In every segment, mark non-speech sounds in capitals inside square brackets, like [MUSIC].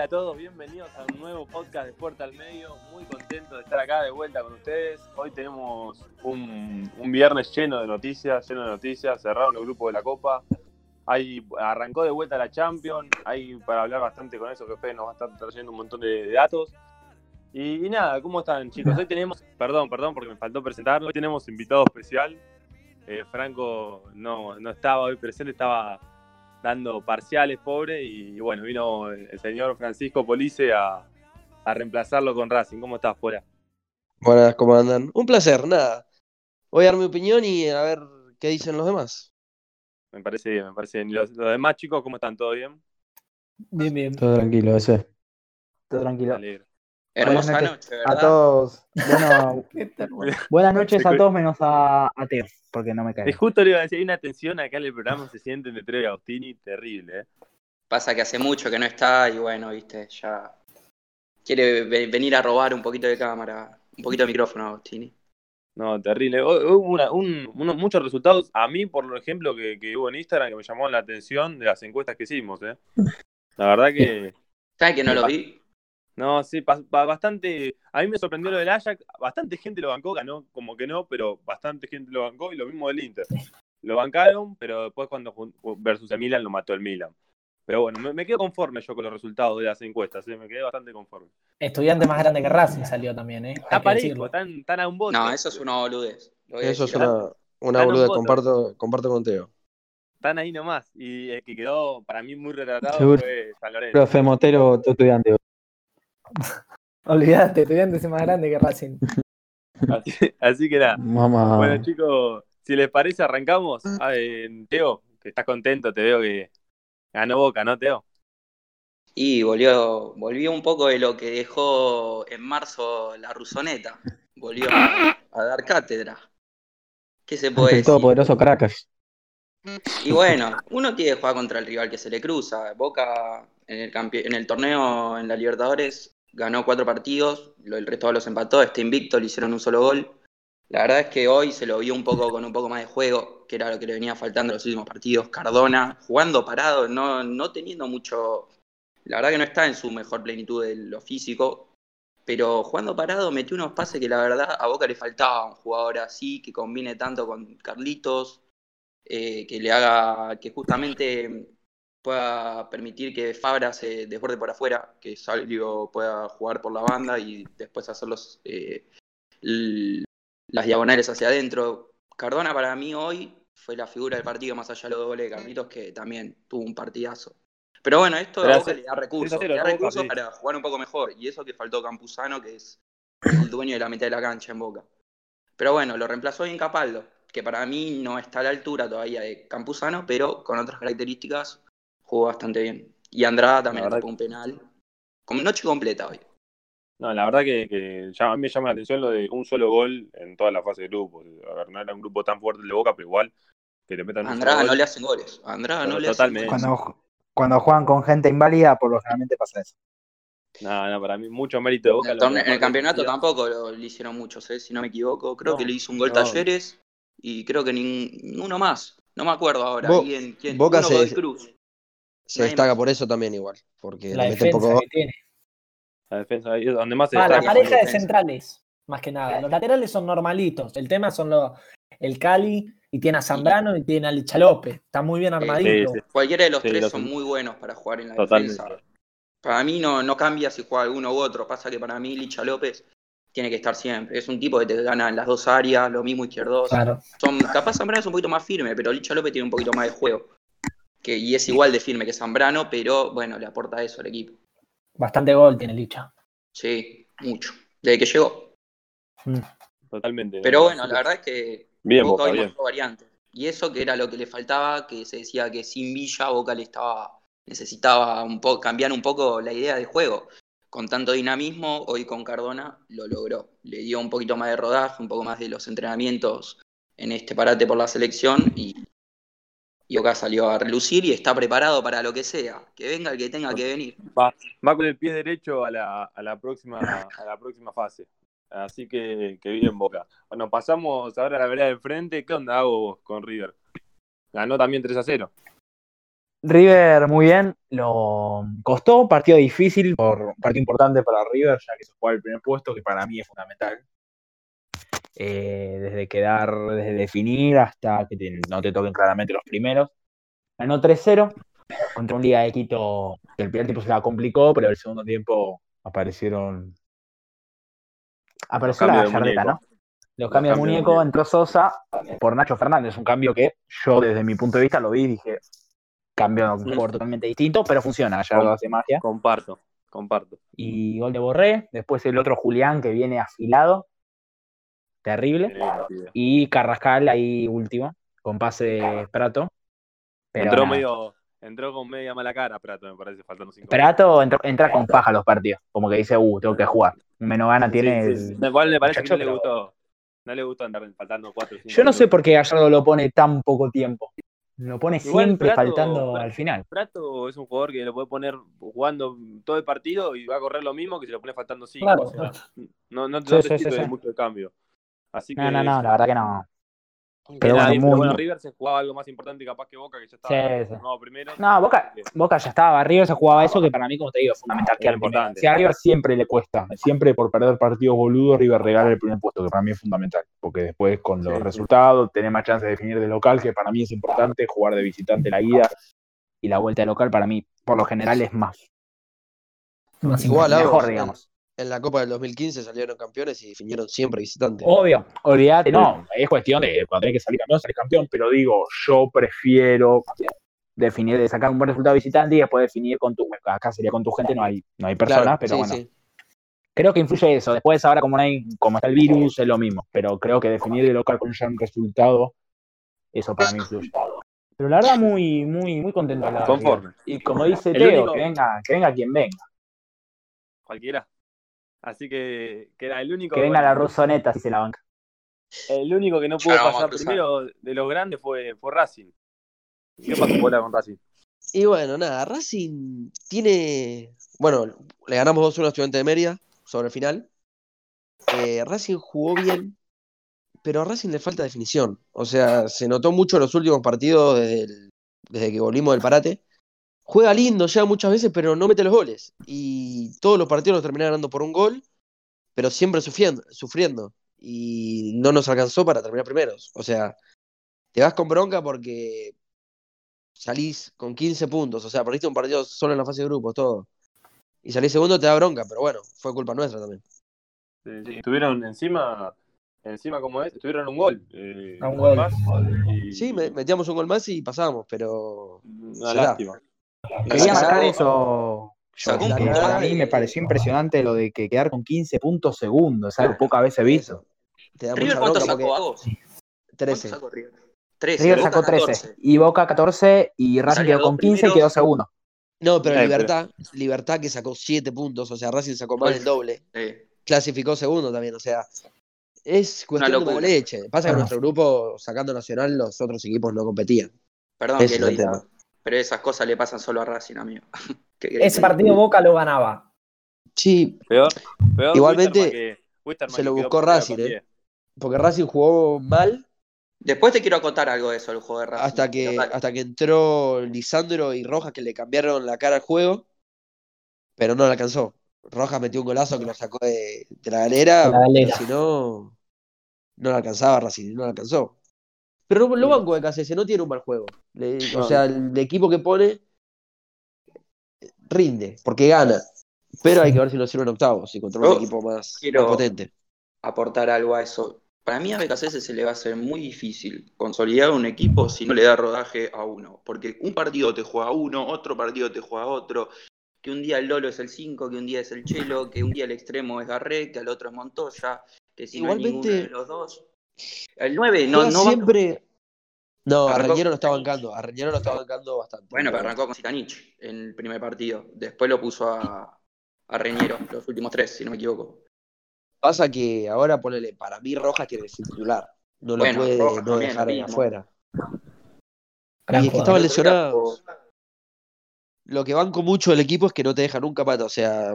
Hola a todos, bienvenidos a un nuevo podcast de Puerta al Medio. Muy contento de estar acá de vuelta con ustedes. Hoy tenemos un, viernes lleno de noticias, lleno de noticias. Cerraron el grupo de la Copa. Ahí arrancó de vuelta la Champions. Hay para hablar bastante con eso, que Fede nos va a estar trayendo un montón de, datos. Y, y nada, ¿cómo están chicos? Hoy tenemos, perdón, perdón porque me faltó presentarlo. Hoy tenemos invitado especial. Eh, Franco no, no estaba hoy presente, estaba dando parciales, pobre, y bueno, vino el señor Francisco Police a, a reemplazarlo con Racing. ¿Cómo estás, Pora? Buenas, ¿cómo andan? Un placer, nada. Voy a dar mi opinión y a ver qué dicen los demás. Me parece bien, me parece bien. ¿Y Los, los demás chicos, ¿cómo están? ¿Todo bien? Bien, bien. Todo tranquilo, ese. Todo Me tranquilo. alegro. Hermosa Buenas noche, A ¿verdad? todos. Bueno, [LAUGHS] buenas [LAUGHS] noches a todos menos a, a Teo, porque no me Es cae. justo le iba a decir, hay una tensión acá en el programa, se siente entre Trey y Agostini, terrible, ¿eh? Pasa que hace mucho que no está y bueno, viste, ya quiere ve- venir a robar un poquito de cámara, un poquito de micrófono, Agostini. No, terrible. Hu- Hubo una- un- unos, muchos resultados, a mí, por ejemplo, que, que hubo en Instagram, que me llamó la atención de las encuestas que hicimos, ¿eh? La verdad que... ¿Sabes que no lo vi? No, sí, pa- pa- bastante. A mí me sorprendió lo del Ajax. Bastante gente lo bancó, ganó como que no, pero bastante gente lo bancó. Y lo mismo del Inter. Lo bancaron, pero después cuando versus el Milan lo mató el Milan. Pero bueno, me, me quedo conforme yo con los resultados de las encuestas. ¿eh? Me quedé bastante conforme. Estudiante más grande que Racing salió también, ¿eh? Está parejo, están, están a un voto. No, eso es una boludez. lo voy a Eso es una, una boluda, votos. comparto, comparto con Teo. Están ahí nomás. Y el que quedó para mí muy retratado Seguro. fue San Lorenzo. Profe Motero, tu estudiante. [LAUGHS] Olvidaste, estudiante es más grande que Racing. Así, así que nada. Mamá. Bueno, chicos, si les parece, arrancamos. A ver, Teo, que estás contento, te veo que ganó Boca, ¿no, Teo? Y volvió, volvió un poco de lo que dejó en marzo la Rusoneta. Volvió a, a dar cátedra. ¿Qué se puede el decir? todopoderoso Caracas. Y bueno, uno tiene que jugar contra el rival que se le cruza. Boca en el, campe- en el torneo en la Libertadores ganó cuatro partidos, el resto los empató, está invicto, le hicieron un solo gol. La verdad es que hoy se lo vio un poco con un poco más de juego, que era lo que le venía faltando en los últimos partidos. Cardona jugando parado, no, no teniendo mucho. La verdad que no está en su mejor plenitud de lo físico, pero jugando parado metió unos pases que la verdad a Boca le faltaba un jugador así, que combine tanto con Carlitos, eh, que le haga, que justamente pueda permitir que Fabra se desborde por afuera, que Salvio pueda jugar por la banda y después hacer los, eh, las diagonales hacia adentro. Cardona para mí hoy fue la figura del partido, más allá de los dos goles de Carlitos, que también tuvo un partidazo. Pero bueno, esto le da recursos, 3 a 0, le da recursos para jugar un poco mejor. Y eso que faltó Campuzano, que es el dueño de la mitad de la cancha en Boca. Pero bueno, lo reemplazó bien Capaldo, que para mí no está a la altura todavía de Campuzano, pero con otras características jugó bastante bien. Y Andrada también tapó un penal. Con noche completa hoy. No, la verdad que, que ya- a mí me llama la atención lo de un solo gol en toda la fase de grupo. A ver, no era un grupo tan fuerte de Boca, pero igual que te metan un Andrada no le hacen goles. Andrada no le hacen totalmente. goles. Cuando, cuando juegan con gente inválida, por lo generalmente pasa eso. No, no, para mí mucho mérito de En Boca. el, en el campeonato tampoco lo, le hicieron muchos, ¿eh? si no me equivoco. Creo No, que le hizo un gol no. Talleres y creo que nin- ninguno más. No me acuerdo ahora. Bo- ¿Quién, quién? Boca Uno se- Godoy Cruz. Se destaca por eso también igual. Porque La defensa poco que tiene. La defensa ahí es donde más se Ah, la pareja de centrales, más que nada. Los laterales son normalitos. El tema son los el Cali y tiene a Zambrano y tiene a Lichalope. Está muy bien armadito. sí, sí. Cualquiera de los Sí, tres los- son muy buenos para jugar en la Totalmente. defensa. Para mí no, no cambia si juega uno u otro. Pasa que para mí Licha López tiene que estar siempre. Es un tipo que te gana en las dos áreas, lo mismo izquierdos. Claro. Son, capaz Zambrano es un poquito más firme, pero Licha López tiene un poquito más de juego. Que, y es igual de firme que Zambrano, pero bueno, le aporta eso al equipo. Bastante gol tiene Licha. Sí, mucho. Desde que llegó. Mm. Totalmente. Pero bueno, la verdad es que Bien, Boca bien. variantes. Y eso que era lo que le faltaba, que se decía que sin Villa Boca le estaba, necesitaba un poco, cambiar un poco la idea de juego. Con tanto dinamismo, hoy con Cardona lo logró. Le dio un poquito más de rodaje, un poco más de los entrenamientos en este parate por la selección y, y Boca salió a relucir y está preparado para lo que sea. Que venga el que tenga que venir. Va, va con el pie derecho a la, a la próxima, a la próxima fase. Así que, que bien Boca. Bueno, pasamos ahora a la vereda del frente. ¿Qué onda hago vos con River? Ganó también 3 a 0. River muy bien, lo costó, partido difícil, por partido importante para River, ya que se juega el primer puesto, que para mí es fundamental. Eh, desde quedar, desde definir hasta que te- no te toquen claramente los primeros. Ganó 3-0 contra un Liga de Quito que el primer tiempo se la complicó, pero el segundo tiempo aparecieron. Apareció la gallardeta. ¿no? Los cambios de muñeco, entró Sosa por Nacho Fernández, un cambio que yo desde mi punto de vista lo vi y dije, cambio a un jugador totalmente distinto, pero funciona, ya lo hace magia. Comparto, comparto. Y gol de Borré, después el otro Julián que viene afilado, terrible, y Carrascal ahí último, con pase de Prato. Pero entró nada. medio, entró con media mala cara, Prato, me parece, faltando cinco Prato entra, entra con paja a los partidos, como que dice, uh, tengo que jugar. Menos gana tiene Sí, sí. Igual me parece muchacho, que no le gustó. No le gustó andar faltando cuatro o cinco Yo no sé por qué Gallardo lo pone tan poco tiempo. Lo pone Igual siempre Prato- faltando Prato- al final. Prato es un jugador que lo puede poner jugando todo el partido y va a correr lo mismo que si lo pone faltando cinco. Claro. o sea, no, no, no Sí, te sí, sirve sí, sí. mucho el cambio. Así que, No, no, no, la verdad que no. que pero bueno, muy- bueno, River se jugaba algo más importante capaz que Boca, que ya estaba Sí, sí. no, primero. No, Boca, Boca ya estaba, River se jugaba eso que para mí, como te digo, es fundamental. Es quedar importante. Si a River siempre le cuesta, siempre por perder partidos boludos, River regala el primer puesto, que para mí es fundamental, porque después con los Sí, sí. resultados tenés más chance de definir de local, que para mí es importante, jugar de visitante la ida y la vuelta de local para mí, por lo general, es más, Más Igual, mejor, digamos. En la Copa del 2015 salieron campeones y definieron siempre visitantes. Obvio, olvídate, no, es cuestión de cuando tenés que salir campeón, salir campeón, pero digo, yo prefiero definir, de sacar un buen resultado visitante y después definir con tu, acá sería con tu gente, no hay, no hay personas, Claro, pero sí, bueno, sí. creo que influye eso. Después ahora como no hay, como está el virus, es lo mismo, pero creo que definir de local con ya un resultado, eso para mí influye. Pero la verdad muy, muy, muy contento. Conforme. Y como dice El Teo, único- que venga, que venga quien venga, Cualquiera. Así que, que era el único. que venga la bueno, Rusoneta si se la banca. El único que no pudo la pasar primero de los grandes fue, fue Racing. ¿Qué pasó bola con Racing? Y bueno, nada, Racing tiene. Bueno, le ganamos 2-1 a Estudiante de Mérida sobre el final. Eh, Racing jugó bien, pero a Racing le falta definición. O sea, se notó mucho en los últimos partidos desde, el- desde que volvimos del parate. Juega lindo ya muchas veces, pero no mete los goles. Y todos los partidos los termina ganando por un gol, pero siempre sufriendo. sufriendo. Y no nos alcanzó para terminar primeros. O sea, te vas con bronca porque salís con 15 puntos, o sea, perdiste un partido solo en la fase de grupos, todo. Y salís segundo, te da bronca, pero bueno, fue culpa nuestra también. Sí, sí, Estuvieron encima, encima como es, estuvieron un gol. eh, un gol. más, y- Sí, me- metíamos un gol más y pasamos, pero Una da. Quería marcar eso. yo, de- mí me pareció impresionante lo de que quedar con 15 puntos segundos, es algo pocas veces visto. Eso. Te da ¿River cuánto sacó, Agos? ¿Cuánto 13. sacó River? 13. River Boca sacó 13 14. y Boca 14 y Racing quedó con dos 15 y quedó segundo. No, pero Libertad, Libertad que sacó 7 puntos, o sea, Racing sacó más del doble, Sí. clasificó segundo también, o sea, es cuestión de leche. Pasa que Ah. nuestro grupo, sacando Nacional, los otros equipos no competían. Perdón Ese que lo es el diga, tema. Pero esas cosas le pasan solo a Racing, amigo. [LAUGHS] ¿Qué querés Ese partido Boca lo ganaba. Sí, Peor, peor Igualmente, Wisterman que- Wisterman se lo buscó Racing, ¿eh? 10. porque Racing jugó mal Después te quiero acotar algo de eso, el juego de Racing. hasta que, hasta que entró Lisandro y Rojas que le cambiaron la cara al juego, pero no le alcanzó. Rojas metió un golazo que lo sacó de, de la galera, la galera. si no, no le alcanzaba Racing, no le alcanzó. Pero no- lo banco de KCS no tiene un mal juego. Le- o sea, el equipo que pone rinde, porque gana. Pero hay que ver si lo sirve en octavos, si contra un equipo más, quiero- más potente. aportar algo a eso. Para mí a BKC se le va a hacer muy difícil consolidar un equipo si no le da rodaje a uno. Porque un partido te juega uno, otro partido te juega otro. Que un día el Lolo es el 5, que un día es el Chelo, que un día el extremo es Garré, que al otro es Montoya, que si no hay Igualmente- ninguno de los dos. El 9 no, no va- siempre. No, Arrancó Arreñero lo está bancando. Arreñero lo está bancando bastante. Bueno, pero arrancó con Sitanich en el primer partido. Después lo puso a, a Reñero, los últimos tres, si no me equivoco. Pasa que ahora ponele, para mí Rojas tiene que ser titular. No lo Bueno, puede Rojas no también, dejar ahí mismo. afuera. Y es que lesionados. jugó- Lo que banco mucho del equipo es que no te deja nunca pata. O sea,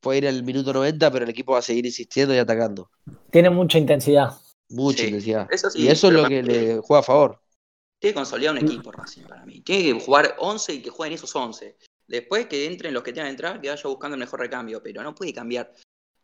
puede ir al minuto 90, pero el equipo va a seguir insistiendo y atacando. Tiene mucha intensidad. Mucha Sí, eso sí, y eso es lo que le juega a favor. tiene que consolidar un equipo Racing para mí. Tiene que jugar 11 y que jueguen esos 11. Después que entren los que tengan que entrar, que vaya buscando el mejor recambio, pero no puede cambiar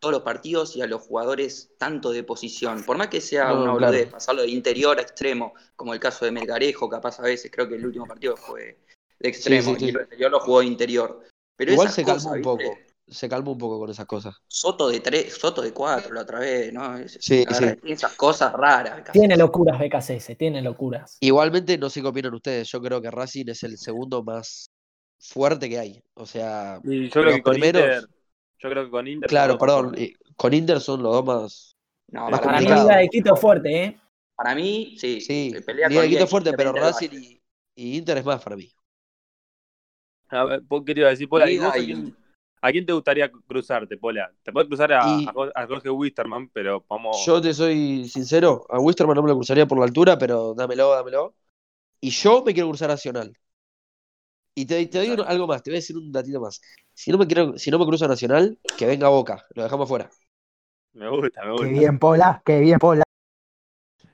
todos los partidos y a los jugadores tanto de posición. Por más que sea No, una claro. boludez, pasarlo de interior a extremo, como el caso de Melgarejo, capaz a veces, creo que el último partido fue de extremo sí, sí. y el anterior lo jugó de interior. Pero Igual se calmó cosas, un ¿viste? poco. Se calmó un poco con esas cosas. Soto de 3, Soto de 4 la otra vez, ¿no? Sí, sí. tiene esas cosas raras. Tiene locuras BKCS, tiene locuras. Igualmente, no sé qué opinan ustedes. Yo creo que Racing es el segundo más fuerte que hay. O sea, Y yo creo Los que con primeros- Inter. Yo creo que con Inter. claro, perdón. y Con Inter son los dos más. No, Más para, Para mí. Liga de Quito fuerte, ¿eh? para mí, sí. Sí, pelea Liga con de Quito fuerte, pero Racing y, y Inter es más para mí. A ver, ¿vos qué te iba a decir, Liga vos a quién, te gustaría cruzarte, Pola? Te puedes cruzar a, Y- Jorge Wisterman, pero vamos. Yo te soy sincero, a Wisterman no me lo cruzaría por la altura, pero dámelo, dámelo. Y yo me quiero cruzar a Nacional. Y te, te doy algo más, te voy a decir un datito más. Si no me quiero, si no me cruzo a Nacional, que venga a Boca, lo dejamos fuera. Me gusta, me gusta. Qué bien, Pola, qué bien, Pola.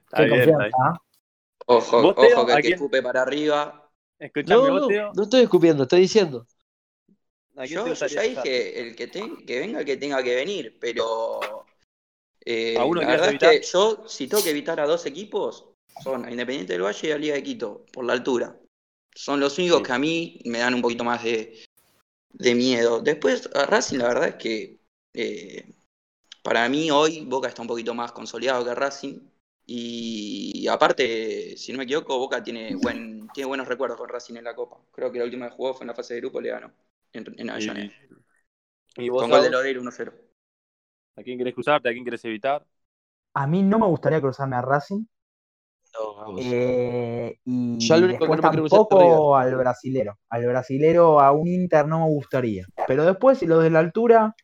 Está Qué bien, confianza. Ojo, ¿Vos, Teo, ojo que que escupe para arriba. Escuchame, No, no, no estoy escupiendo, estoy diciendo. ¿A quién Yo, yo ya dije, el que, te- que venga el que tenga que venir, pero eh, ¿A uno la verdad es que yo, si tengo que evitar a dos equipos, son a Independiente del Valle y a Liga de Quito, por la altura. Son los únicos Sí. que a mí me dan un poquito más de, de miedo. Después, a Racing, la verdad es que eh, para mí hoy Boca está un poquito más consolidado que Racing. Y aparte, si no me equivoco, Boca tiene, buen, tiene buenos recuerdos con Racing en la Copa. Creo que la última que jugó fue en la fase de grupo, le ganó en, en Avellaneda. ¿Y, y vos, Con gol de Agus? Lodeiro 1-0. ¿A quién querés cruzarte? ¿A quién querés evitar? A mí no me gustaría cruzarme a Racing. No, vamos. eh, y Yo lo único que no tampoco al brasilero. Al brasilero, a un Inter no me gustaría. Pero después, los de la altura,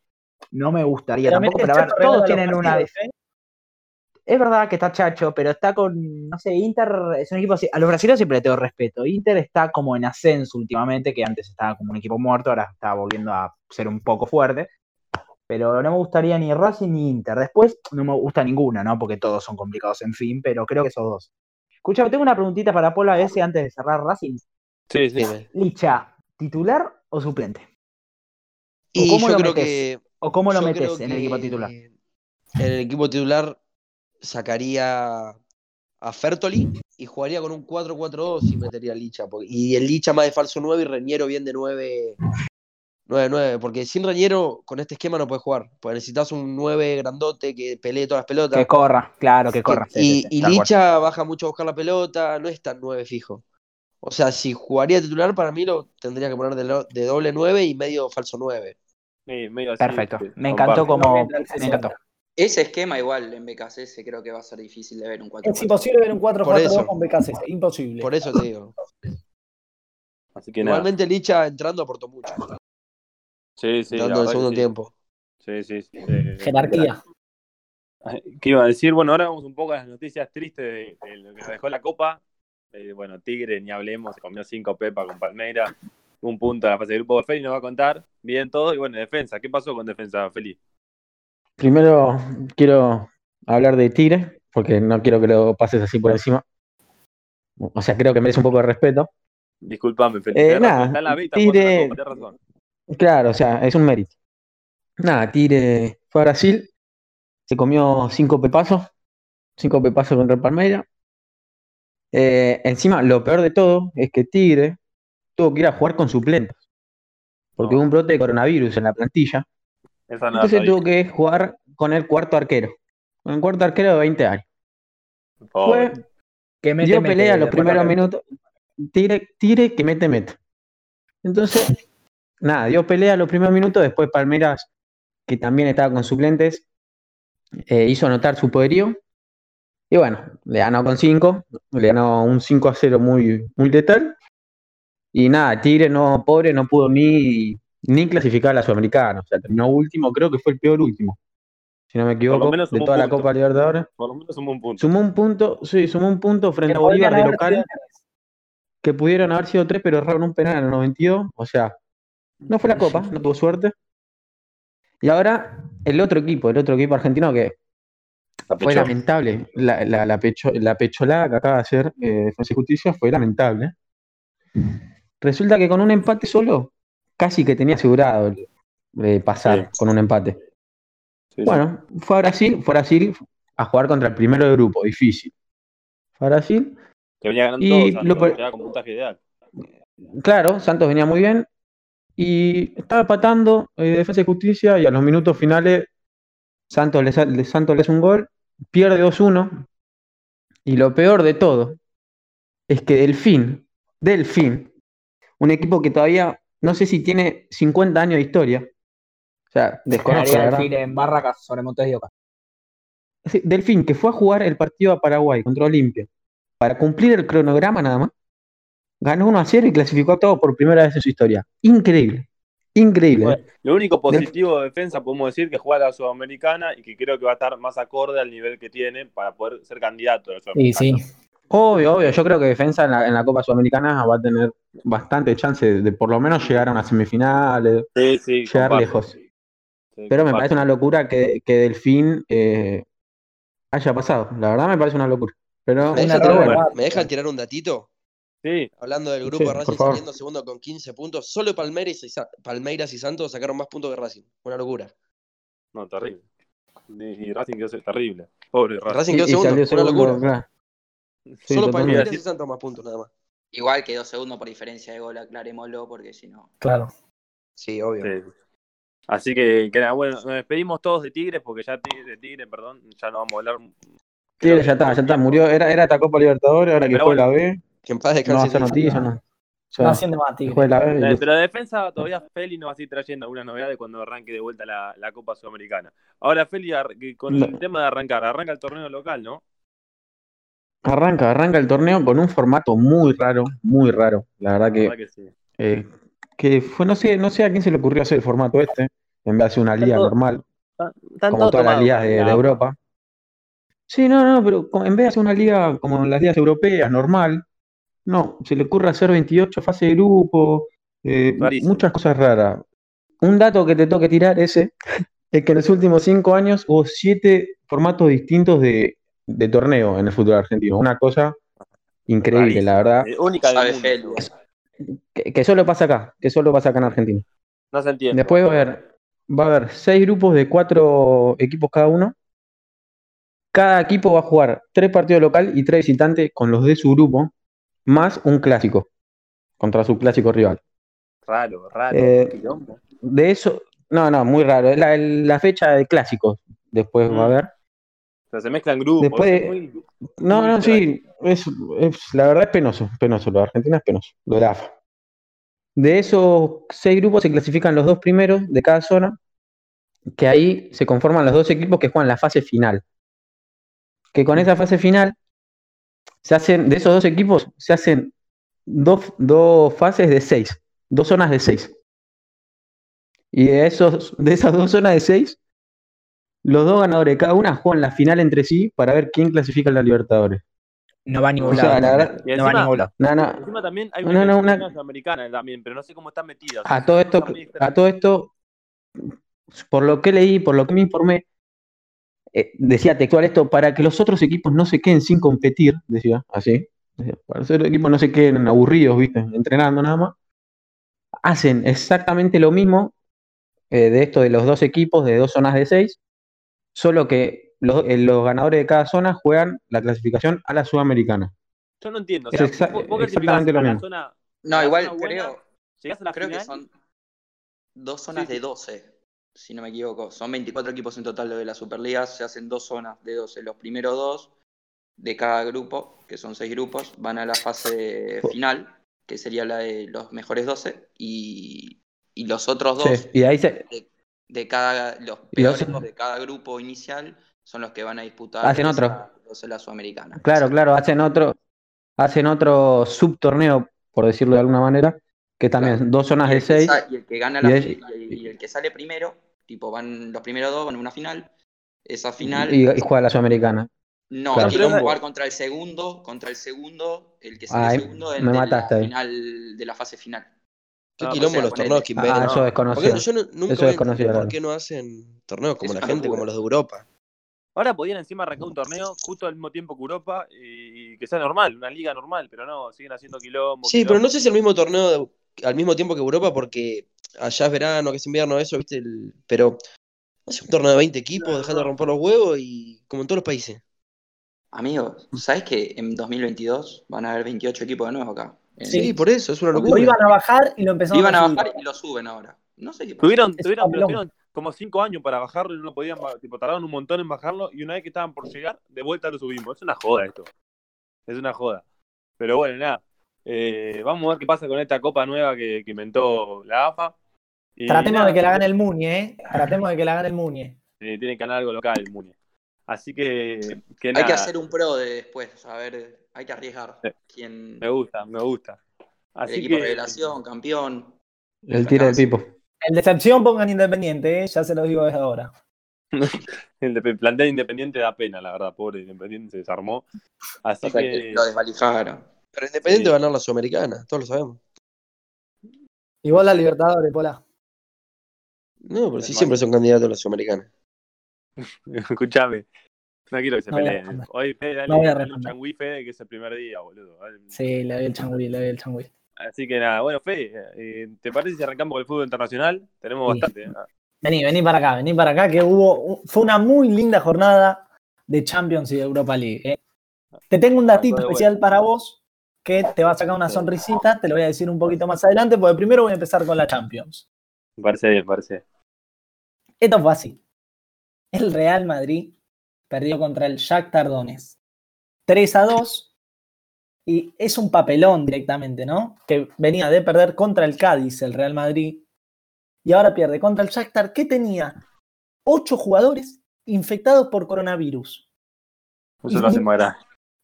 no me gustaría Pero tampoco. Pero a ver, todos tienen una. ¿eh? Es verdad que está Chacho, pero está con, no sé, Inter es un equipo así. A los brasileños siempre le tengo respeto. Inter está como en ascenso últimamente, que antes estaba como un equipo muerto, ahora está volviendo a ser un poco fuerte. Pero no me gustaría ni Racing ni Inter. Después no me gusta ninguna, ¿no? Porque todos son complicados, en fin, pero creo que esos dos. Escúchame, tengo una preguntita para Pola ese antes de cerrar Racing. Sí, sí. Dime. Licha, ¿titular o suplente? Y cómo yo lo creo metés? que. ¿O cómo lo metes en el equipo titular? En el equipo titular sacaría a Fertoli y jugaría con un 4-4-2 y metería a Licha. porque- Y el Licha más de falso 9 y Reñero bien de 9. 9-9, porque sin Reñero con este esquema no puedes jugar. Porque necesitas un 9 grandote que pelee todas las pelotas. Que corra, claro, que Que- corra. sí, y sí, y. Licha baja mucho a buscar la pelota, no es tan 9 fijo. O sea, si jugaría titular, para mí lo tendría que poner de, lo- de doble 9 y medio falso 9. Sí, medio así, Perfecto. Me encantó como. Me encantó. Ese esquema igual en BKC creo que va a ser difícil de ver un 4 Es imposible ver un 4-4-2 eso. con BKC, imposible. Por eso te digo. Así que nada. Igualmente Licha entrando aportó mucho. Sí, sí. entrando en el segundo sí. tiempo. Sí, sí. sí. Jerarquía. ¿Qué iba a decir? Bueno, ahora vamos un poco a las noticias tristes de, de lo que nos dejó la Copa. Eh, bueno, Tigre, ni hablemos, se comió 5 Pepa con Palmeira. Un punto a la fase de grupo. Feli nos va a contar bien todo. Y bueno, defensa. ¿Qué pasó con defensa, Feli? Primero quiero hablar de Tigre, porque no quiero que lo pases así por encima. O sea, creo que merece un poco de respeto. Disculpame, Feli. Eh, nada, está en la B y está jugando Tigre- razón. Claro, o sea, es un mérito. Nada, Tigre fue a Brasil, se comió cinco pepazos, cinco pepazos contra el Palmeiras. Eh, encima, lo peor de todo es que Tigre tuvo que ir a jugar con suplentes, porque No. hubo un brote de coronavirus en la plantilla. Esa no la Entonces tuvo que jugar con el cuarto arquero, con el cuarto arquero de 20 años. Fue, Que mete, dio mete, pelea los de primeros minutos. Tigre, Tigre que mete, mete. Entonces, nada, dio pelea los primeros minutos. Después Palmeras, que también estaba con suplentes, eh, hizo anotar su poderío. Y bueno, le ganó con 5. Le ganó un 5 a 0 muy, muy letal. Y nada, Tigre no, pobre, no pudo ni, ni clasificar a la Sudamericana. O sea, terminó último, creo que fue el peor último. Si no me equivoco, menos de toda la punto. Copa Libertadores. Por lo menos sumó un punto. Sumó un punto, sí, sumó un punto frente Que a Bolívar de local, que pudieron haber sido tres, pero erraron un penal en el 92. O sea, no fue la Copa, no tuvo suerte. Y ahora el otro equipo, el otro equipo argentino que La fue lamentable. La, la, la, pecho- la pecholada que acaba de hacer eh, Defensa y Justicia fue lamentable. Resulta que con un empate solo, casi que tenía asegurado eh, pasar Sí. con un empate. Sí, sí. Bueno, fue a Brasil, fue a Brasil a jugar contra el primero de grupo, difícil. Fue a Brasil, Que venía ganando y todo, lo con puntaje ideal. claro, Santos venía muy bien y estaba empatando eh, Defensa y Justicia y a los minutos finales Santos le, sa- le- Santos le hace un gol, pierde 2-1 y lo peor de todo es que Delfín, Delfín, un equipo que todavía no sé si tiene 50 años de historia, o sea, desconozco fin en Barracas sobre Montes de Oca. Sí, Delfín, que fue a jugar el partido a Paraguay contra Olimpia para cumplir el cronograma nada más, ganó 1 a 0 y clasificó a todo por primera vez en su historia. Increíble, increíble. Bueno, lo único positivo de defensa podemos decir que juega la Sudamericana y que creo que va a estar más acorde al nivel que tiene para poder ser candidato a la Sudamericana. sí. Obvio, obvio, yo creo que Defensa en la, en la Copa Sudamericana va a tener bastante chance de, de por lo menos llegar a Sí, sí, llegar comparto. lejos. Sí, Pero me parece una locura que, que Delfín eh, haya pasado. La verdad me parece una locura. Pero, ¿Me Una dejan, tirar, bueno, ¿Me dejan tirar un datito? Sí, Hablando del grupo Sí, Racing saliendo segundo con 15 puntos, solo Palmeiras y, Sa- Palmeiras y Santos sacaron más puntos que Racing. Una locura. no, terrible. Y, y Racing quedó terrible. Pobre Racing. Racing quedó y segundo, una locura. claro. Sí, solo totalmente. Palmeiras y Santos más puntos nada más. Igual quedó segundo por diferencia de gol, aclarémoslo, porque si no. Claro. Sí, obvio. Sí. Así que, que nada, bueno, nos despedimos todos de Tigres porque ya Tigres, de Tigres, perdón, ya no vamos a hablar. Tigre ya está, ya está, murió. Era, era esta Copa Libertadores, ahora que fue la. B, Que en paz no va a descanse. hacer noticias, no. O sea, No haciendo más la B. y Eh. Pero de defensa todavía Feli nos va a seguir trayendo algunas novedades cuando arranque de vuelta la, la Copa Sudamericana. Ahora Feli, con el No. tema de arrancar, arranca el torneo local, ¿no? Arranca, arranca el torneo con un formato muy raro, muy raro. La verdad La que, verdad que sí. eh, que fue, no sé, no sé a quién se le ocurrió hacer el formato este, en vez de hacer una liga todo- normal, como todas las ligas de. Europa. Sí, no, no, pero en vez de hacer una liga como las ligas europeas, normal, no, se le ocurre hacer 28 fases de grupo, eh, muchas cosas raras. Un dato que te toque tirar ese [LAUGHS] es que en los últimos cinco años hubo siete formatos distintos de, de torneo en el fútbol argentino. Una cosa increíble, la verdad. Eh, única. Que, que solo pasa acá, que solo pasa acá en Argentina. No se entiende. Después va a haber, va a haber seis grupos de cuatro equipos cada uno. Cada equipo va a jugar tres partidos local y tres visitantes con los de su grupo, más un clásico contra su clásico rival. Raro, raro. Eh. De eso, no, no, muy raro. Es la, la fecha de clásicos. Después va a Mm. haber. O sea, se mezclan grupos. Después- muy- No, Muy no, sí, es, es- la verdad es penoso, penoso, lo de Argentina es penoso, lo de la AFA. De esos seis grupos se clasifican los dos primeros de cada zona, que ahí se conforman los dos equipos que juegan la fase final. Que con esa fase final se hacen, de esos dos equipos, se hacen dos, dos fases de seis, dos zonas de seis. Y de, esos, de esas dos zonas de seis, los dos ganadores de cada una juegan la final entre sí para ver quién clasifica a la Libertadores. No va a ningún O sea, lado. la verdad- Y no va a ningún lado. No, no, Encima también hay una, no, una- Sudamericana también, pero no sé cómo está metida. o sea, a todo esto, a todo esto, por lo que leí, por lo que me informé, eh, decía textual esto, para que los otros equipos no se queden sin competir, decía así, decía, para que los otros equipos no se queden aburridos, viste, entrenando nada más, hacen exactamente lo mismo eh, de esto de los dos equipos de dos zonas de seis, solo que los, eh, los ganadores de cada zona juegan la clasificación a la sudamericana. Yo no entiendo. O Es sea, exa- vos- vos exactamente lo mismo. zona- No, igual buena, creo, llegás a la creo que son dos zonas Sí, de sí. 12, si no me equivoco. Son 24 equipos en total de la Superliga, se hacen dos zonas de 12. Los primeros dos de cada grupo, que son seis grupos, van a la fase final, que sería la de los mejores 12, y, y los otros dos Sí, y ahí se, de, de cada, los peores de cada grupo inicial son los que van a disputar Hacen esa- otro. la Sudamericana. Claro, claro, hacen otro, hacen otro subtorneo, por decirlo de alguna manera, que también Claro. dos zonas Y de el que seis. Y el que gana y la y, y el que sale primero, tipo van los primeros dos van a una final. Esa final Y, y juega la Sudamericana. no, claro. Pero- jugar contra el segundo, contra el segundo, el que sale Ay, segundo en me mataste la ahí. final de la fase final. Qué Ah, quilombo o sea, los torneos que inventan. Ah, eso no. ¿Por qué desconocido. no- yo no- nunca Eso desconocido, por qué no hacen torneos como la gente, locura. como los de Europa. Ahora podían encima arrancar un torneo justo al mismo tiempo que Europa y que sea normal, una liga normal, pero no, siguen haciendo quilombo. Sí, pero no sé si el mismo torneo de- al mismo tiempo que Europa, porque allá es verano, que es invierno, eso, ¿viste? El- pero hace un torneo de 20 equipos, dejando de romper los huevos y como en todos los países. Amigos, ¿sabes que en 2022 van a haber 28 equipos de nuevo acá? En- Sí, por eso, es una Lo locura. iban a bajar y lo Lo empezaron iban a bajar y lo suben ahora. No sé qué pasa. Tuvieron, tuvieron, pero papelón. tuvieron como cinco años para bajarlo y no lo podían, tipo, tardaron un montón en bajarlo y una vez que estaban por llegar, de vuelta lo subimos. Es una joda esto. Es una joda. Pero bueno, nada. Eh, vamos a ver qué pasa con esta copa nueva que, que inventó la AFA. Y Tratemos nada, de que la gane el Muñe, ¿eh? Tratemos de que la gane el Muñe. eh, tiene que ganar algo local el Muni. Así que, que Hay nada, que hacer un pro de después, a ver, hay que arriesgar. Quién, me gusta, me gusta. el equipo que, revelación, campeón. El tiro del pipo. El decepción pongan Independiente, ¿eh? ya se lo digo desde ahora. [LAUGHS] el de- plantel independiente da pena, la verdad, pobre Independiente se desarmó. Así O sea, que, que lo desvalijaron. Pero Independiente Sí. va a ganar la Sudamericana, todos lo sabemos. Vos la Libertadores, Pola. No, pero sí siempre son candidatos a la Sudamericana. [LAUGHS] escúchame. No quiero que se No peleen. Hoy, Fede, dale, No voy a dale un responder. changüí, Fede, que es el primer día, boludo. Dale. Sí, le doy el changüí, le doy el changüí. Así que nada, bueno, Fede, eh, ¿te parece si arrancamos con el fútbol internacional? Tenemos Sí. bastante. ¿eh? Vení, vení para acá, vení para acá, que hubo, fue una muy linda jornada de Champions y de Europa League. ¿eh? Te tengo un datito especial para vos que te va a sacar una sonrisita, te lo voy a decir un poquito más adelante, porque primero voy a empezar con la Champions. Me parece bien, me parece. Esto fue así. El Real Madrid perdió contra el Shakhtar Donetsk. 3 a 2. Y es un papelón directamente, ¿no? Que venía de perder contra el Cádiz, el Real Madrid. Y ahora pierde contra el Shakhtar, que tenía 8 jugadores infectados por coronavirus. Eso lo hace más grave.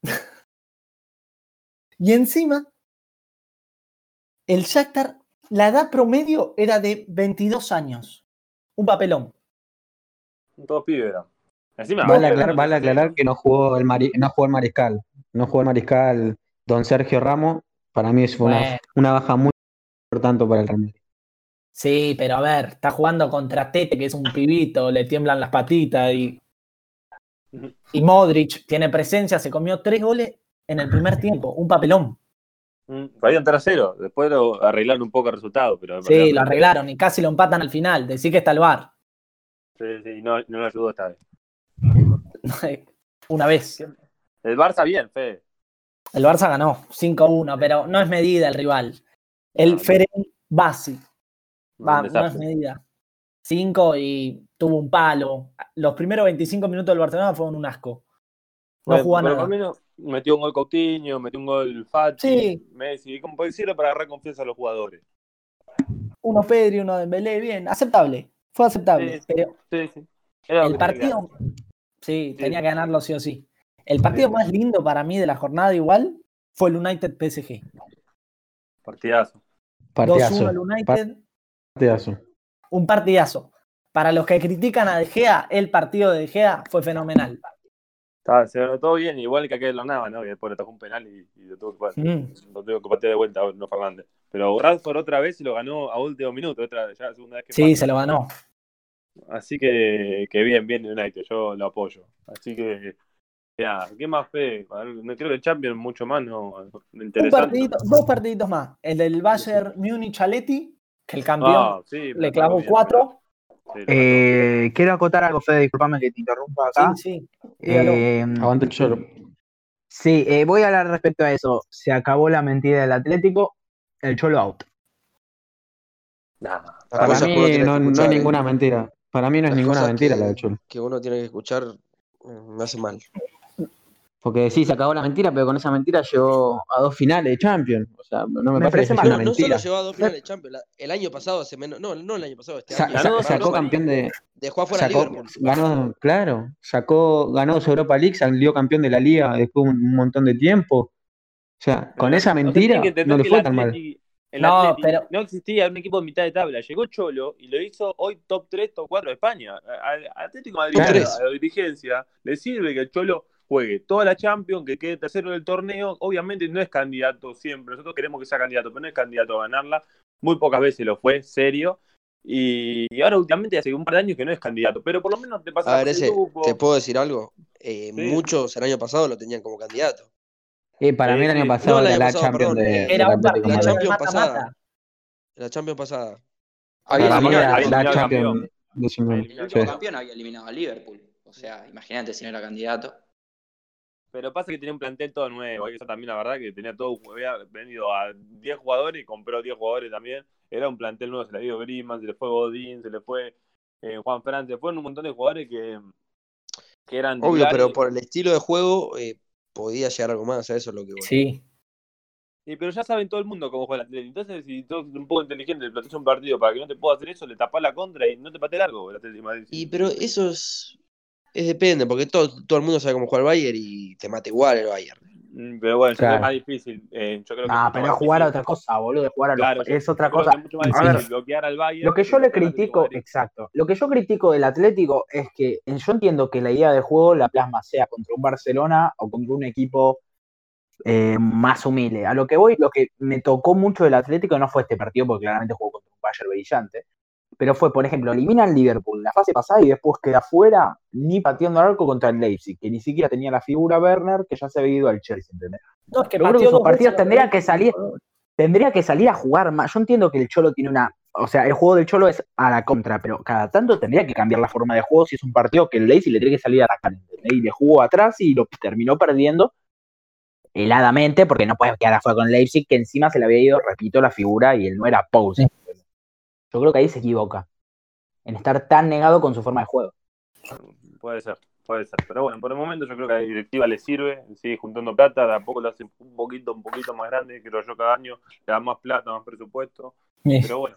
[LAUGHS] Y encima, el Shakhtar, la edad promedio era de 22 años. Un papelón. Todos pibes eran. Encima, Vale aclarar, no vale sé. aclarar que no jugó el Mari- no jugó el mariscal. No jugó el mariscal Don Sergio Ramos. Para mí es una, Bueno. una baja muy importante para el Real Madrid. Sí, pero a ver, está jugando contra Tete, que es un pibito, le tiemblan las patitas y. Y Modric tiene presencia, se comió tres goles en el primer tiempo, un papelón. Mm, 3 a 0. Después lo arreglaron un poco el resultado. Pero Sí, lo arreglaron y casi lo empatan al final. Decir que está el bar. Sí, sí, no, no lo ayudó esta vez. [LAUGHS] Una vez. El Barça bien, Fede. El Barça ganó 5-1, pero no es medida el rival. El No, no. Ferenc Basi. Va, no es medida. 5 y tuvo un palo. Los primeros 25 minutos del Barcelona fueron un asco. No jugó nada. por menos metió un gol Coutinho, metió un gol Fati, Sí. Messi, como puede decirlo para agarrar confianza a los jugadores. Uno Pedri, uno Dembélé, bien, aceptable. Fue aceptable. Sí, Pero Sí, sí. Era lo el partido, sí, tenía que ganarlo sí o sí. El partido más lindo para mí de la jornada igual fue el United PSG. Partidazo. 2-1 Partidazo. el United, Partidazo. un partidazo. Para los que critican a De Gea, el partido de De Gea fue fenomenal. Estaba, se notó bien, igual que aquel Lonaba, ¿no? Que después le tocó un penal y, y lo tuvo que. Mm. Lo tuvo que patear de vuelta, no Fernández. Pero Radford otra vez y lo ganó a último minuto, otra ya la segunda vez que Sí, pasa. se lo ganó. Así que, que bien, bien United, yo lo apoyo. Así que, ya, ¿qué más fe? No creo que el Champions mucho más, no, no Un interesante. partidito, dos partiditos más. El del Bayern Múnich Aleti, que el campeón Ah, sí, le clavó bien, cuatro. sí, Eh, quiero acotar algo, Fede, disculpame que te interrumpa acá. Sí, sí. Eh, Aguanta el choro. sí, eh, voy a hablar respecto a eso. Se acabó la mentira del Atlético, el Cholo out. Nah, Para mí no, no es ninguna mentira. Para mí no es Las ninguna mentira que- la de Cholo. que uno tiene que escuchar eh, me hace mal. Porque sí, se acabó la mentira, pero con esa mentira llegó a dos finales de Champions. O sea, no me, Me parece, mal. No, mentira. solo llegó a dos finales de Champions, la- el año pasado hace menos, no, no el año pasado, este año. sa- Ganó- sacó campeón de. Dejó afuera a Sacó, Liverpool. ganó, claro, sacó, ganó su Europa League, salió campeón de la liga después de un montón de tiempo. O sea, con esa mentira no le fue tan mal. El No, Atleti pero- no existía un equipo en mitad de tabla. Llegó Cholo y lo hizo hoy top 3, top 4 de España. Al Atlético de Madrid, a la dirigencia, le sirve que el Cholo juegue toda la Champions, que quede tercero del torneo. Obviamente no es candidato siempre. Nosotros queremos que sea candidato, pero no es candidato a ganarla. Muy pocas veces lo fue, serio. Y, y ahora últimamente hace un par de años que no es candidato, pero por lo menos te pasa A ver, el grupo. ¿te puedo decir algo? Eh, Sí. Muchos el año pasado lo tenían como candidato. Eh, para mí el año pasado No, el era la pasado, Champions perdón, de, eh, Era un partido la Champions pasada. La Champions pasada. Había Para mí eliminado, la al Champions campeón. 19. el Sí. último campeón había eliminado a Liverpool. O sea, imagínate si no era candidato. Pero pasa que tenía un plantel todo nuevo, eso también la verdad que tenía todo, había venido a 10 jugadores y compró 10 jugadores también. Era un plantel nuevo, se le dio Griezmann, se le fue Godín, se le fue eh, Juan Fran, se le fueron un montón de jugadores que, que eran Obvio, pero por el estilo de juego eh, podía llegar algo más, a eso es lo que voy. Sí. Sí, pero ya saben todo el mundo cómo juega el Atlético. Entonces, si sos un poco inteligente, le planteas un partido para que no te pueda hacer eso, le tapás la contra y no te pate largo el Atlético de Madrid. Y pero eso es, es depende, porque todo, todo el mundo sabe cómo juega el Bayern y te mata igual el Bayern. Mm, Pero bueno, Claro. es más difícil. eh, yo creo que mucho pero jugar a otra cosa, boludo. Jugar a los- Claro, yo- es otra cosa. es mucho más A ver, difícil bloquear al Bayern. Lo que yo le critico, exacto. Lo que yo critico del Atlético es que eh, yo entiendo que la idea de juego la plasma sea contra un Barcelona o contra un equipo eh, más humilde. A lo que voy, lo que me tocó mucho del Atlético no fue este partido, porque claramente jugó contra un Bayern brillante, pero fue, por ejemplo, elimina al Liverpool en la fase pasada y después queda fuera ni pateando al arco contra el Leipzig, que ni siquiera tenía la figura Werner, que ya se había ido al Chelsea, ¿entendés? No, es que Yo creo que partidos tendrían que salir- tendría que salir a jugar más. Yo entiendo que el Cholo tiene una. O sea, el juego del Cholo es a la contra, pero cada tanto tendría que cambiar la forma de juego si es un partido que el Leipzig le tiene que salir a atacar. ¿entendés? Y le jugó atrás y lo terminó perdiendo heladamente porque no puede quedar afuera con Leipzig, que encima se le había ido, repito, la figura y él no era Pose. Yo creo que ahí se equivoca. En estar tan negado con su forma de juego. Puede ser, puede ser. Pero bueno, por el momento yo creo que a la directiva le sirve, sigue juntando plata, de a poco lo hace un poquito, un poquito más grande, creo yo, cada año, le da más plata, más presupuesto. Sí. Pero bueno,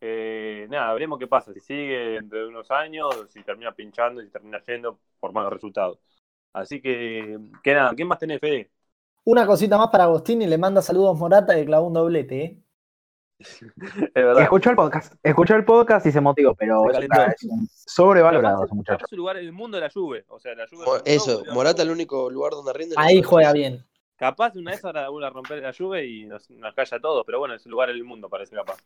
eh, nada, veremos qué pasa, si sigue entre unos años, si termina pinchando, si termina yendo por malos resultados. Así que, que nada, ¿qué más tenés, Fede? Una cosita más para Agostín y le manda saludos Morata y clavó un doblete, ¿eh? [LAUGHS] Es verdad. Escuchó el podcast, escuchó el podcast y se motivó, pero Se es, es un sobrevalorado Capaz- ese muchacho. capaz su lugar en el mundo de la Juve, o sea, la Mo- no- Eso, no- Morata el único lugar donde rinde. Ahí juega bien. Capaz una vez ahora una romper la Juve y nos, nos calla a todos, pero bueno, es el lugar en el mundo, parece capaz.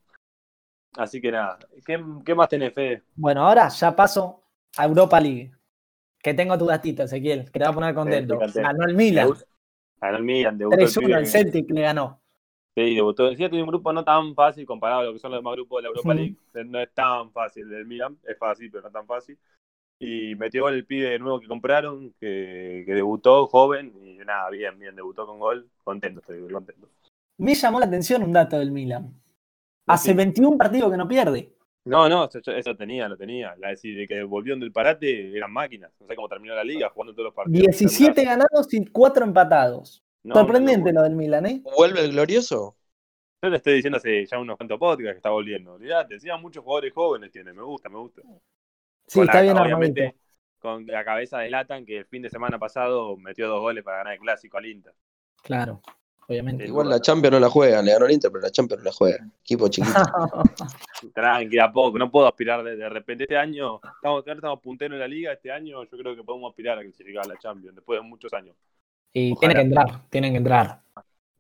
Así que nada, ¿qué, qué más tenés, Fede? Bueno, ahora ya paso a Europa League. Que tengo tu datito, Ezequiel, que te va a poner contento. Ganó el Milan. Ganó el Milan, debutó el 3-1 pibe. el Celtic le ganó. Sí, debutó. Decía que tiene un grupo no tan fácil comparado a lo que son los demás grupos de la Europa Sí. League. No es tan fácil el Milan, es fácil, pero no tan fácil. Y metió el pibe nuevo que compraron, que, que debutó joven, y nada, bien, bien, debutó con gol. Contento, estoy contento. Me llamó la atención un dato del Milan. Hace Sí. 21 partidos que no pierde. No, no, eso, eso tenía, lo tenía. La decir, de que volvieron del parate eran máquinas. No sé cómo terminó la liga jugando todos los partidos. 17 ganados y 4 empatados. No, Sorprendente lo del Milan, ¿eh? ¿Vuelve el glorioso? Yo le estoy diciendo hace ya unos cuantos podcasts que está volviendo. Olvídate, decía muchos jugadores jóvenes tiene. Me gusta, me gusta. Sí, Con está la- bien obviamente, armadito. con la cabeza de Latan, que el fin de semana pasado metió dos goles para ganar el clásico al Inter. Claro, obviamente. Igual la Champions no la juega, le ganó el Inter, pero la Champions no la juega. Equipo chiquito. [LAUGHS] Tranqui, a poco, no puedo aspirar de, de repente. Este año, estamos, ahora estamos punteros en la liga. Este año, yo creo que podemos aspirar a clasificar a la Champions después de muchos años. Y Ojalá. tienen que entrar, tienen que entrar.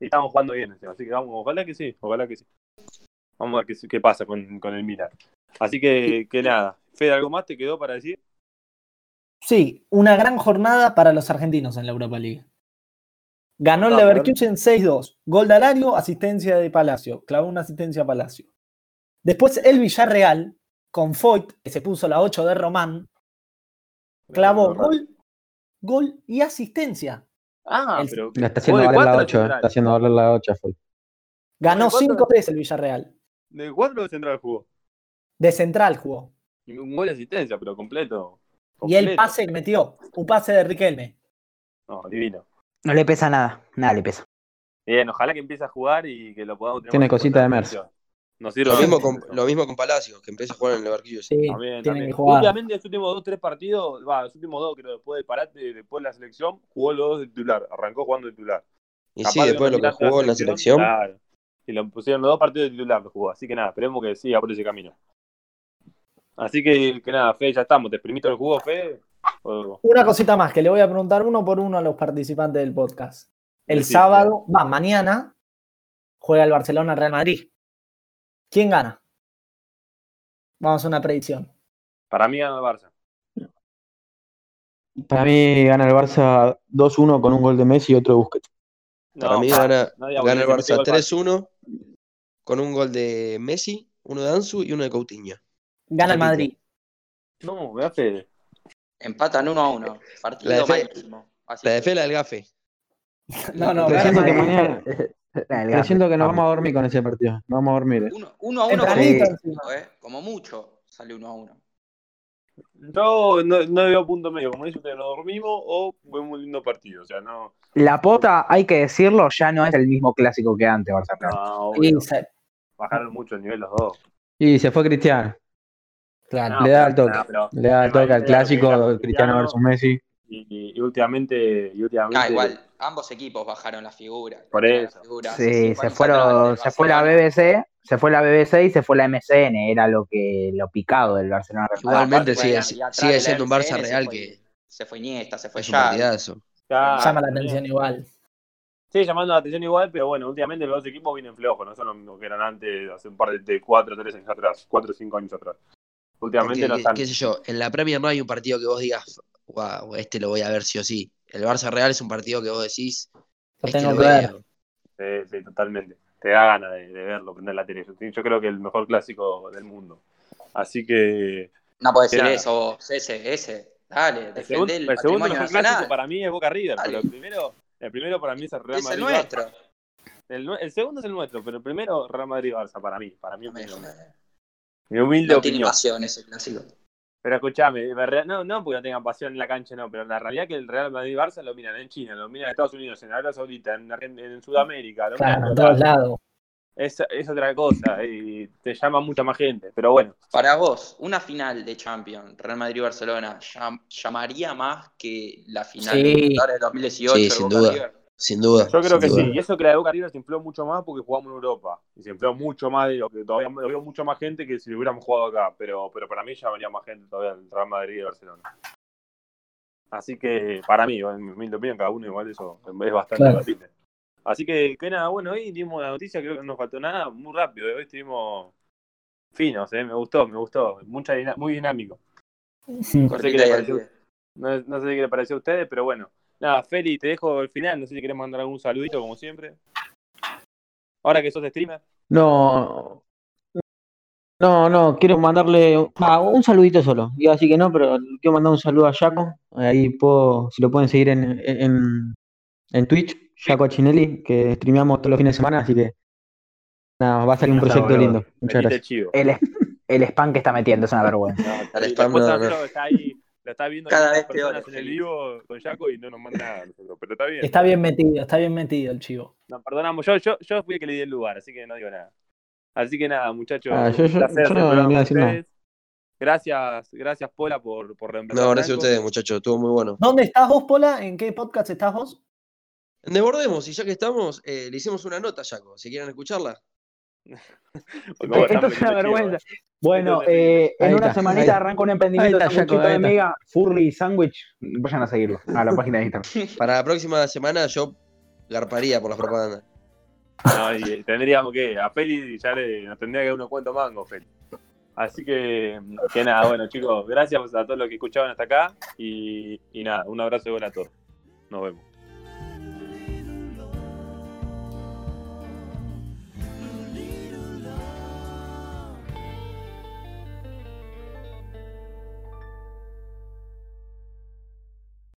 Y estamos jugando bien, así que vamos, ojalá que sí, ojalá que sí. Vamos a ver qué, qué pasa con, con el Milan. Así que, que nada. Fede, ¿algo más te quedó para decir? Sí, una gran jornada para los argentinos en la Europa League. Ganó el. Leverkusen 6-2. Gol de Alario, asistencia de Palacio. Clavó una asistencia a Palacio. Después el Villarreal, con Foyt, que se puso la 8 de Román, clavó gol, gol y asistencia. Ah, el- pero. La está haciendo ¿Vos de valer la cuatro 8, central? está haciendo valer la 8 full. Ganó ¿De cuánto? 5-3 el Villarreal. ¿De cuatro de central jugó? De central jugó. Un gol de asistencia, pero completo. Y el pase que metió, un pase de Riquelme. No, divino. No le pesa nada, nada le pesa. Bien, ojalá que empiece a jugar y que lo podamos tener. Tiene cosita de Merce. Sirve Lo mismo, con, lo mismo con Palacios, que empieza a jugar en el Leverkusen. Sí, También, también. que jugar. Últimamente, los últimos dos, tres partidos, va, los últimos dos, creo, después del parate, después de la selección, jugó los dos de titular. Arrancó jugando de titular. Y Capaz sí, que después de lo que jugó en la selección. Claro. Y lo pusieron los dos partidos de titular, lo jugó. Así que nada, esperemos que siga por ese camino. Así que, que nada, Fe, ya estamos. ¿Te exprimiste el jugo, Fe? O- Una cosita más, que le voy a preguntar uno por uno a los participantes del podcast. El sábado, va, mañana, juega el Barcelona Real Madrid. ¿Quién gana? Vamos a una predicción. Para mí gana el Barça. Para mí gana el Barça 2-1 con un gol de Messi y otro de Busquets. Para No, mí pa, gana, no gana el Barça gol fácil. 3-1 con un gol de Messi, uno de Ansu y uno de Coutinho. Gana el. Madrid. No, me da fe. Empatan uno a uno. Partido La de Fe-. Así La de Fela del Gafe. [LAUGHS] No, no, gana que el Madrid. mañana, [LAUGHS] Del presiento que nos vamos a dormir con ese partido. Nos vamos a dormir. eh. Uno, uno a uno como Sí. encima. ¿eh? Como mucho sale uno a uno. Yo no, no veo punto medio. Como dice usted, nos dormimos o vemos un lindo partido. O sea, no. La pota, hay que decirlo, ya no es el mismo clásico que antes. Real. no obvio. se- Bajaron mucho el nivel los dos. Y se fue Cristiano. claro. No, Le da el pero- toque. pero- Le da el toque al clásico Cristiano Cristiano versus Messi. Y, y- y últimamente, y últimamente. Ah, igual, ambos equipos bajaron la figura. Por La eso. figura, Sí, se años fue, atrás, lo- del se fue la. BBC, se fue la BBC y se fue la MCN, era lo que lo picado del Barcelona. Real. Igualmente Aparte, sigue, sigue siendo un Barça real fue- que Se fue Iniesta, se fue. Claro, Llama la atención igual. Sigue llamando la atención igual, pero bueno, últimamente los dos equipos vienen flojos, no son lo que eran antes, hace un par de, de cuatro o tres años atrás, cuatro o cinco años atrás. Últimamente no qué, están. qué sé yo, en la Premier no hay un partido que vos digas, wow, este lo voy a ver sí o sí. El Barça Real es un partido que vos decís, este tengo que ver. Sí, sí, totalmente. Te da ganas de, de verlo, prender la tele. Yo, yo creo que el mejor clásico del mundo. Así que No puedes decir Nada. eso vos, ese, ese. Dale, el segundo, el el segundo clásico para mí es Boca River, Dale. pero el primero, el primero para mí es el Real Es el Madrid. nuestro. El, nue- el segundo es el nuestro, pero el primero Real Madrid Barça para mí, para mí No, opinión. Mi humilde no tiene opinión. pasión ese clásico. Pero escúchame, no, no porque no tengan pasión en la cancha, no, pero la realidad es que el Real Madrid Barça lo miran en China, lo miran en Estados Unidos, en Arabia Saudita, en, Argen- en Sudamérica, lo Claro, en en todos lados. Es, es otra cosa y te llama mucha más gente, pero bueno. Para vos, una final de Champions, Real Madrid-Barcelona, llam- ¿llamaría más que la final Sí. de Libertadores de 2018 Sí, de sin duda. River? Sin duda. Yo creo que duda. sí, y eso que la de Boca River se infló mucho más porque jugamos en Europa. Y se infló mucho más de lo que todavía lo veo mucho más gente que si lo hubiéramos jugado acá. Pero, pero para mí llamaría más gente todavía el Real Madrid y Barcelona. Así que para mí, en mi opinión, cada uno igual eso es bastante Claro. debatible. Así que, que nada, bueno, hoy dimos la noticia, creo que no nos faltó nada, muy rápido. Hoy estuvimos finos, eh, me gustó, me gustó. Mucha muy dinámico. [LAUGHS] No sé, qué le pareció, no sé qué le pareció a ustedes, pero bueno. Nada, Feli, te dejo el final. No sé si querés mandar algún saludito, como siempre. Ahora que sos streamer. No. No, no, quiero mandarle ah, un saludito solo. Iba a decir que no, pero quiero mandar un saludo a Jaco. Ahí puedo, si lo pueden seguir en, en, en Twitch, Jaco Chinelli, que streameamos todos los fines de semana, así que nada, va a salir un proyecto lindo. Muchas gracias. El, el spam que está metiendo es una vergüenza. No, El spam no, no. está ahí, lo está viendo Cada las vez personas peor, en el vivo con Jaco y no nos manda nada nosotros. Pero está bien. Está bien metido, está bien metido el chivo. No, perdonamos. Yo, yo, yo fui el que le di el lugar, así que no digo nada. Así que nada, muchachos. Ah, yo- un yo- placer yo no decir nada. Gracias, gracias Pola por, por reemplazar No, gracias a ustedes, muchachos. Estuvo muy bueno. ¿Dónde estás vos, Pola? ¿En qué podcast estás vos? Desbordemos, y ya que estamos, eh, le hicimos una nota, Jaco. Si quieren escucharla. Esto es una vergüenza. eh. Bueno, eh, en una está, semanita arranca un emprendimiento está, de está. Mega, Furry Sandwich. Vayan a seguirlo a la página de Instagram. [LAUGHS] Para la próxima semana yo garparía por las propagandas. No, y tendríamos que, a Feli ya le, nos tendría que dar unos cuantos mangos, Feli. Así que, que nada, bueno chicos, gracias a todos los que escuchaban hasta acá y, y nada, un abrazo igual a todos. Nos vemos.